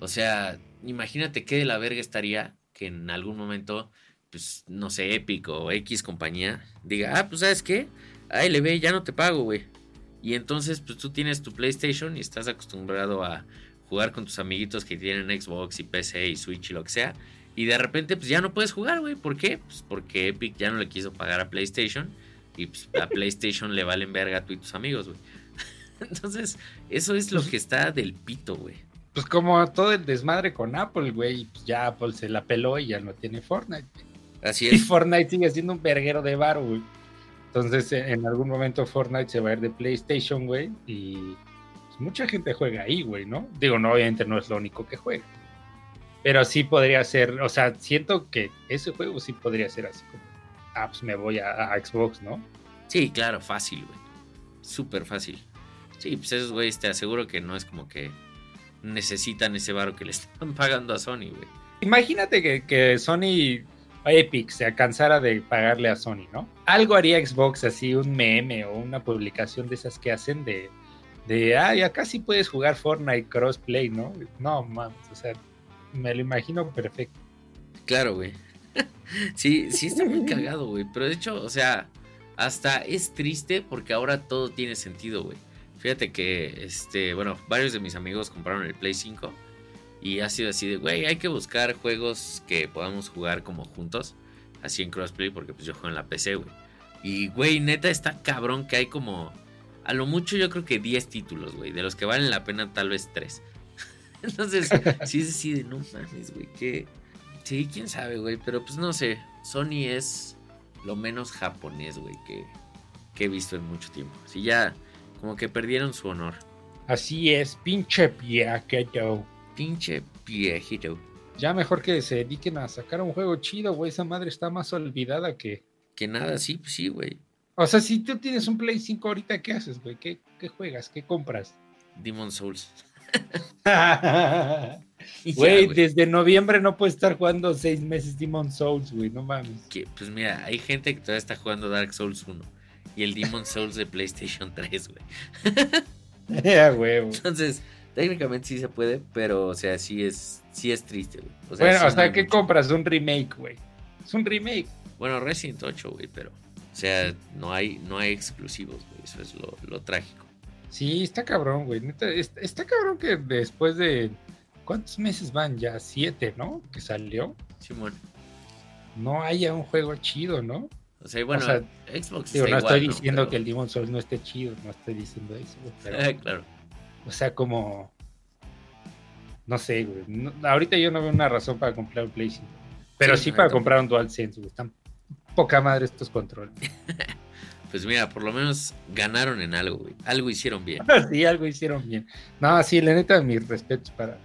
o sea, imagínate qué de la verga estaría que en algún momento, pues, no sé, Epic o X compañía diga, ah, pues, ¿sabes qué? ALB ya no te pago, güey. Y entonces, pues tú tienes tu PlayStation y estás acostumbrado a jugar con tus amiguitos que tienen Xbox y PC y Switch y lo que sea. Y de repente, pues ya no puedes jugar, güey. ¿Por qué? Pues porque Epic ya no le quiso pagar a PlayStation. Y pues a PlayStation le valen verga a tú y tus amigos, güey. Entonces, eso es lo que está del pito, güey. Pues como todo el desmadre con Apple, güey. Pues ya Apple se la peló y ya no tiene Fortnite. Así es. Y Fortnite sigue siendo un verguero de bar, güey. Entonces, en algún momento Fortnite se va a ir de PlayStation, güey, y pues, mucha gente juega ahí, güey, ¿no? Digo, no, obviamente no es lo único que juega. Pero sí podría ser, o sea, siento que ese juego sí podría ser así como, ah, pues me voy a, Xbox, ¿no? Sí, claro, fácil, güey. Súper fácil. Sí, pues esos güeyes te aseguro que no es como que necesitan ese varo que le están pagando a Sony, güey. Imagínate que, que Sony Epic se cansara de pagarle a Sony, ¿no? Algo haría Xbox así, un meme o una publicación de esas que hacen de, de ah, ya casi puedes jugar Fortnite crossplay, ¿no? No, mames, o sea, me lo imagino perfecto. Claro, güey. sí, sí está muy cagado, güey. Pero de hecho, o sea, hasta es triste porque ahora todo tiene sentido, güey. Fíjate que, este, bueno, varios de mis amigos compraron el Play 5 y ha sido así de, güey, hay que buscar juegos que podamos jugar como juntos, así en crossplay, porque pues yo juego en la PC, güey. Y, güey, neta está cabrón que hay como, a lo mucho yo creo que 10 títulos, güey, de los que valen la pena tal vez 3. Entonces, sí es así de, no mames, güey, que... Sí, quién sabe, güey, pero pues no sé, Sony es lo menos japonés, güey, que, que he visto en mucho tiempo. Sí, ya como que perdieron su honor. Así es, pinche yo pinche viejito. Ya mejor que se dediquen a sacar un juego chido, güey. Esa madre está más olvidada que. Que nada, sí, sí, güey. O sea, si tú tienes un Play 5 ahorita, ¿qué haces, güey? ¿Qué, juegas? ¿Qué compras? Demon Souls. Güey, desde noviembre no puedes estar jugando seis meses Demon Souls, güey, no mames. pues mira, hay gente que todavía está jugando Dark Souls 1 y el Demon Souls de PlayStation 3, güey. Güey. Entonces, Técnicamente sí se puede, pero o sea, sí es, sí es triste, güey. O sea, bueno, o sea, ¿qué compras? Un remake, güey. Es un remake. Bueno, Resident 8, güey, pero. O sea, no hay, no hay exclusivos, güey. Eso es lo, trágico. Sí, está cabrón, güey. está, cabrón que después de. ¿Cuántos meses van ya? Siete, ¿no? Que salió. Sí, bueno. No haya un juego chido, ¿no? O sea, bueno, Xbox. Digo, no estoy diciendo que el Demon Souls no esté chido, no estoy diciendo eso, pero, claro. O sea, como. No sé, güey. ahorita yo no veo una razón para comprar un Play Pero sí, para comprar un DualSense, güey. Están poca madre estos controles. pues mira, por lo menos ganaron en algo, güey. Algo hicieron bien. sí, algo hicieron bien. No, sí, la neta, mis respetos para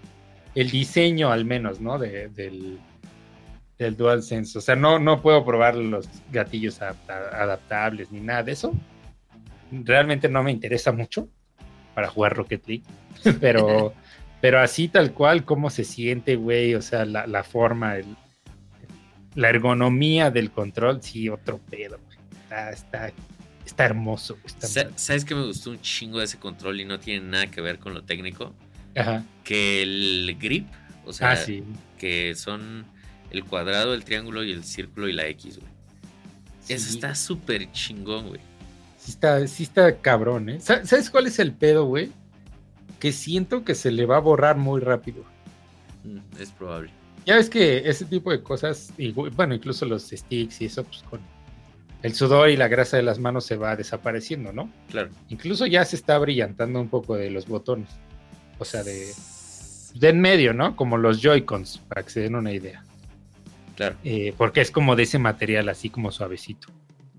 el diseño, al menos, ¿no? del, del DualSense. O sea, no, no puedo probar los gatillos adaptables ni nada de eso. Realmente no me interesa mucho para jugar Rocket League, pero, pero así tal cual, cómo se siente, güey, o sea, la, forma, la ergonomía del control, sí, otro pedo, Está, está, hermoso. ¿Sabes qué me gustó un chingo de ese control y no tiene nada que ver con lo técnico? Ajá. Que el grip, o sea, ah, que son el cuadrado, el triángulo y el círculo y la X, güey. Eso está súper chingón, güey. Sí está, sí está cabrón, ¿eh? Sa- ¿Sabes cuál es el pedo, güey? Que siento que se le va a borrar muy rápido. Mm, es probable. Ya ves que ese tipo de cosas, y, bueno, incluso los sticks y eso, pues con el sudor y la grasa de las manos se va desapareciendo, ¿no? Claro. Incluso ya se está brillantando un poco de los botones. O sea, de, de en medio, ¿no? Como los Joy-Cons, para que se den una idea. Claro. Eh, porque es como de ese material así como suavecito.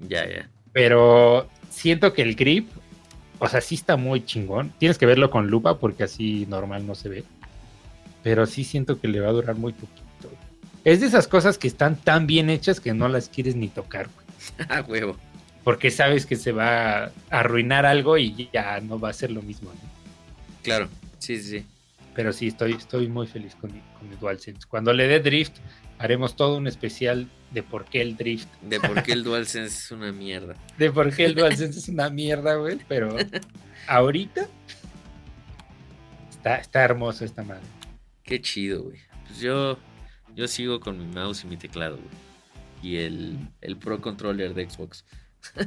Ya, ya. Pero siento que el grip, o sea, sí está muy chingón. Tienes que verlo con lupa porque así normal no se ve. Pero sí siento que le va a durar muy poquito. Es de esas cosas que están tan bien hechas que no las quieres ni tocar, güey. Ah, huevo. Porque sabes que se va a arruinar algo y ya no va a ser lo mismo. ¿no? Claro. Sí, sí, sí. Pero sí, estoy, estoy muy feliz con con mi DualSense. Cuando le dé drift, haremos todo un especial de por qué el drift. De por qué el DualSense es una mierda. De por qué el DualSense es una mierda, güey. Pero ahorita está, está hermoso esta madre. Qué chido, güey. Pues yo, yo sigo con mi mouse y mi teclado, güey. Y el, el Pro Controller de Xbox.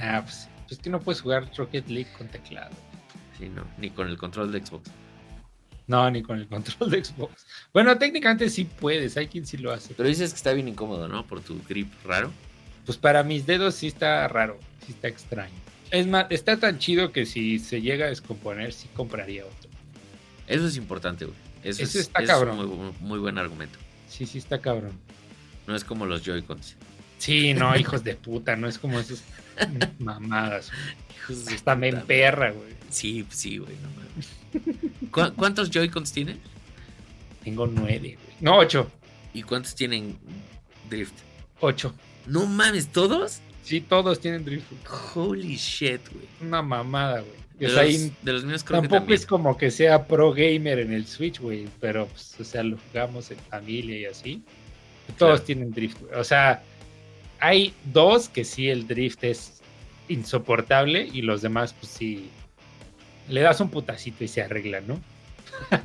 Ah, pues, pues que no puedes jugar Rocket League con teclado. Sí, no, ni con el control de Xbox. No, ni con el control de Xbox. Bueno, técnicamente sí puedes, hay quien sí lo hace. Pero dices que está bien incómodo, ¿no? Por tu grip raro. Pues para mis dedos sí está raro, sí está extraño. Es más, está tan chido que si se llega a descomponer, sí compraría otro. Eso es importante, güey. Eso, Eso es, está eso cabrón. muy buen argumento. Sí, sí está cabrón. No es como los Joy-Cons. Sí, no, hijos de puta, no es como esas mamadas. Hijos de Hasta me puta, emperra, güey. Sí, sí, güey, no mames. ¿Cu- ¿Cuántos Joy-Cons tiene? Tengo nueve, güey. No, ocho. ¿Y cuántos tienen drift? Ocho. No mames, ¿todos? Sí, todos tienen drift. Holy shit, güey. Una mamada, güey. De, O los, sea, ahí de los míos creo tampoco es como que sea pro gamer en el Switch, güey. Pero, pues, o sea, lo jugamos en familia y así. Todos Claro. tienen drift, güey. O sea, hay dos que sí el drift es insoportable y los demás, pues sí. Le das un putacito y se arregla, ¿no?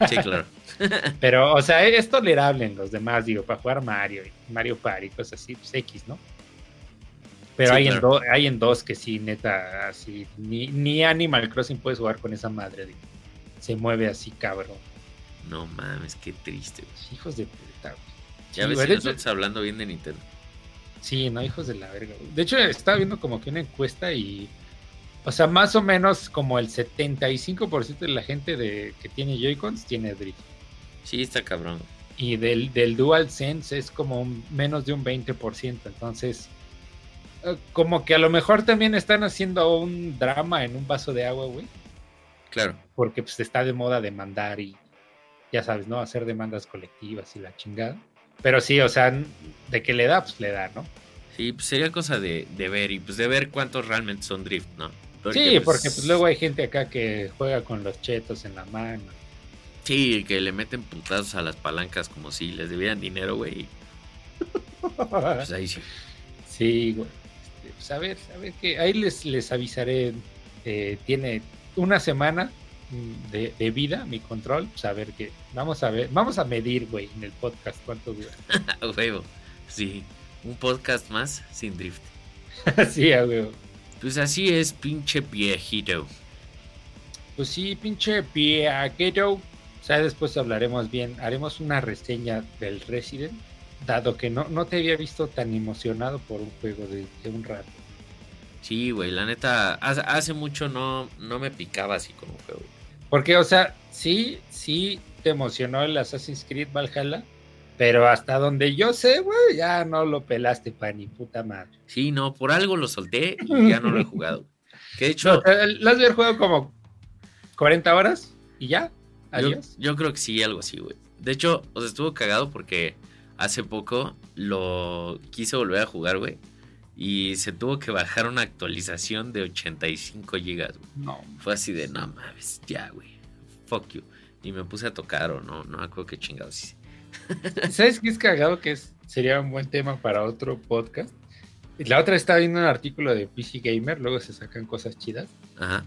Sí, claro. Pero, o sea, es tolerable en los demás, digo, para jugar Mario y Mario Party, cosas así, pues X, ¿no? Pero Sí, hay, en do- hay en dos que sí, neta, así, ni, ni Animal Crossing puedes jugar con esa madre, digo. Se mueve así, cabrón. No mames, qué triste, güey. Hijos de puta, güey. Ya ves, hecho- nosotros hablando bien de Nintendo. Sí, no, hijos de la verga. De hecho, estaba viendo como que una encuesta y. O sea, más o menos como el 75% de la gente de, que tiene Joy-Cons tiene drift. Sí, está cabrón. Y del, del DualSense es como un- menos de un 20%. Entonces, eh, como que a lo mejor también están haciendo un drama en un vaso de agua, güey. Claro. Porque pues está de moda demandar y, ya sabes, ¿no? Hacer demandas colectivas y la chingada. Pero sí, o sea, de que le da, pues le da, ¿no? Sí, pues sería cosa de, de ver y pues de ver cuántos realmente son drift, ¿no? sí, porque pues luego hay gente acá que juega con los chetos en la mano. Sí, que le meten putazos a las palancas como si les debieran dinero, güey. Pues ahí sí. Sí, güey. Este, pues a ver, a ver que ahí les, les avisaré. eh, tiene una semana de, de vida mi control. A ver que vamos a ver, vamos a medir, güey, en el podcast cuánto dura. Huevo. Sí. Un podcast más sin drift. sí, a huevo. Pues así es, pinche viejito. Pues sí, pinche piaquero. O sea, después hablaremos bien, haremos una reseña del Resident, dado que no, no te había visto tan emocionado por un juego de, de un rato. Sí, güey, la neta, hace, hace mucho no, no me picaba así con un juego. Porque, o sea, sí, sí te emocionó el Assassin's Creed Valhalla, pero hasta donde yo sé, güey, ya no lo pelaste pa' ni puta madre. Sí, no, por algo lo solté y ya no lo he jugado. Que de hecho, ¿Lo has jugado como 40 horas y ya? yo, Adiós. yo creo que sí, algo así, güey. De hecho, o sea, estuvo cagado porque hace poco lo quise volver a jugar, güey. Y se tuvo que bajar una actualización de 85 gigas, güey. No. Fue así de, no mames, ya, güey. Fuck you. Y me puse a tocar o no, no me acuerdo qué chingados hice. ¿Sabes qué es cagado? Que es, sería un buen tema para otro podcast. La otra estaba viendo un artículo de PC Gamer, luego se sacan cosas chidas. Ajá.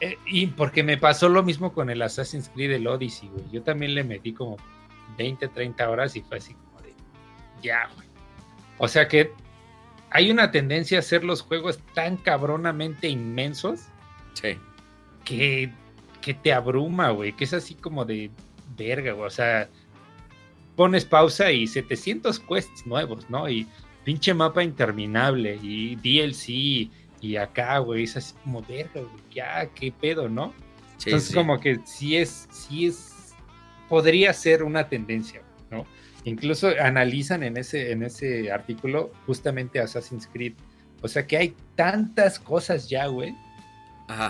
Eh, y porque me pasó lo mismo con el Assassin's Creed, el Odyssey, güey. Yo también le metí como 20, 30 horas y fue así como de, ya, güey. O sea que hay una tendencia a hacer los juegos tan cabronamente inmensos. Sí. Que, que te abruma, güey. Que es así como de verga, güey. O sea, pones pausa y 700 quests nuevos, ¿no? Y pinche mapa interminable y DLC y acá, güey. Es así como verga, güey. Ya, qué pedo, ¿no? Entonces, como que sí es, sí es, podría ser una tendencia, ¿no? Incluso analizan en ese, en ese artículo justamente Assassin's Creed. O sea que hay tantas cosas ya, güey.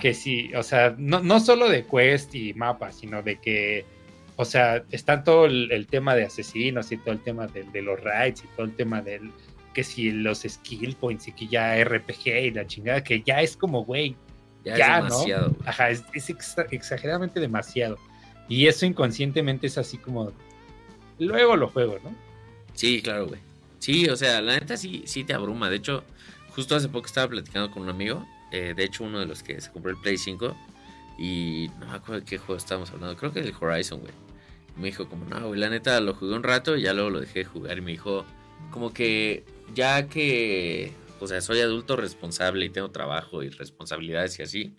Que sí, o sea, no, no solo de quest y mapas, sino de que, o sea, está todo el, tema de asesinos y todo el tema de, de, los raids y todo el tema del, que si los skill points y que ya RPG y la chingada, que ya es como, güey, ya, es demasiado. Ajá, es, exageradamente demasiado. Y eso inconscientemente es así como, luego lo juego, ¿no? Sí, claro, güey. Sí, o sea, la neta sí, sí te abruma. De hecho, justo hace poco estaba platicando con un amigo, eh, de hecho uno de los que se compró el Play 5, y no me acuerdo de qué juego estábamos hablando, creo que el Horizon, güey. Me dijo como, no, güey, la neta lo jugué un rato y ya luego lo dejé de jugar y me dijo, como que ya que, o sea, soy adulto responsable y tengo trabajo y responsabilidades y así,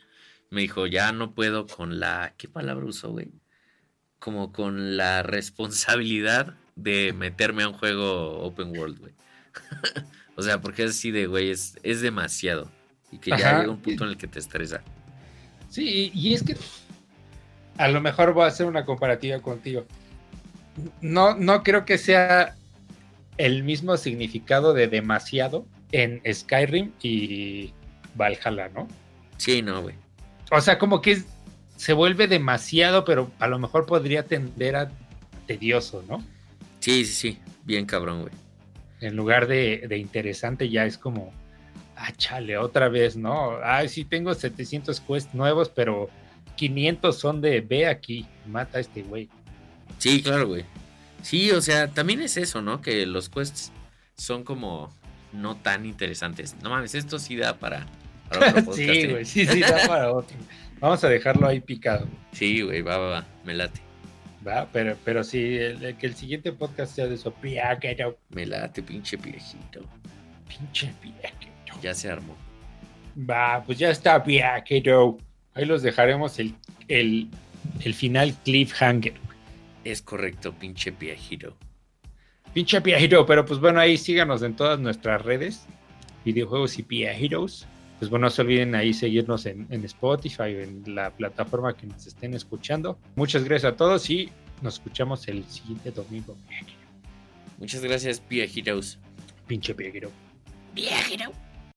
me dijo, ya no puedo con la, ¿qué palabra usó, güey? Como con la responsabilidad de meterme a un juego open world, güey. o sea, porque es así de, güey, es, demasiado. Y que ya llega un punto en el que te estresa. Sí, y es que a lo mejor voy a hacer una comparativa contigo. No, no creo que sea el mismo significado de demasiado en Skyrim y Valhalla, ¿no? Sí, no, güey. O sea, como que es se vuelve demasiado, pero a lo mejor podría tender a tedioso, ¿no? Sí, sí, sí, bien cabrón, güey. En lugar de, interesante ya es como, ah, chale, otra vez, ¿no? Ah, sí tengo 700 quests nuevos, pero 500 son de ve aquí, mata a este güey. Sí, claro, güey. Sí, o sea, también es eso, ¿no? Que los quests son como no tan interesantes. No mames, esto sí da para, otro sí, ¿eh? güey, sí, sí da para otro. Vamos a dejarlo ahí picado. Sí, güey, va, va, va, me late. Va, pero, pero sí, que el siguiente podcast sea de eso, piaquero. Me late, pinche viejito. Pinche piaquero. Ya se armó. Va, pues ya está, piaquero. Ahí los dejaremos el, el, el final cliffhanger. Es correcto, pinche piajiro. Pinche piajiro, pero pues bueno, ahí síganos en todas nuestras redes, videojuegos y piajiros pues bueno, no se olviden ahí seguirnos en, Spotify o en la plataforma que nos estén escuchando. Muchas gracias a todos y nos escuchamos el siguiente domingo. Muchas gracias, Pia Pinche Pia Heroes.